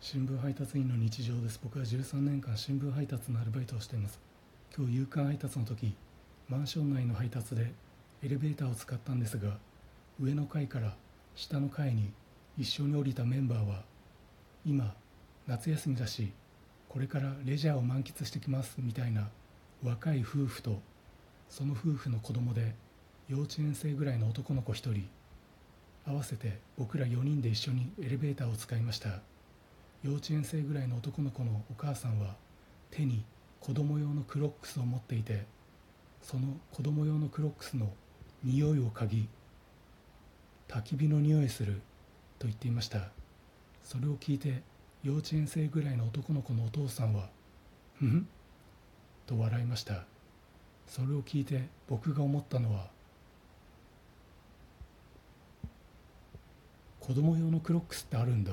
新聞配達員の日常です。僕は13年間新聞配達のアルバイトをしています。今日夕刊配達の時マンション内の配達でエレベーターを使ったんですが上の階から下の階に一緒に降りたメンバーは今夏休みだしこれからレジャーを満喫してきますみたいな若い夫婦とその夫婦の子供で幼稚園生ぐらいの男の子1人合わせて僕ら4人で一緒にエレベーターを使いました。幼稚園生ぐらいの男の子のお母さんは手に子供用のクロックスを持っていてその子供用のクロックスの匂いを嗅ぎ焚き火の匂いすると言っていましたそれを聞いて幼稚園生ぐらいの男の子のお父さんは「ん?」と笑いましたそれを聞いて僕が思ったのは子供用のクロックスってあるんだ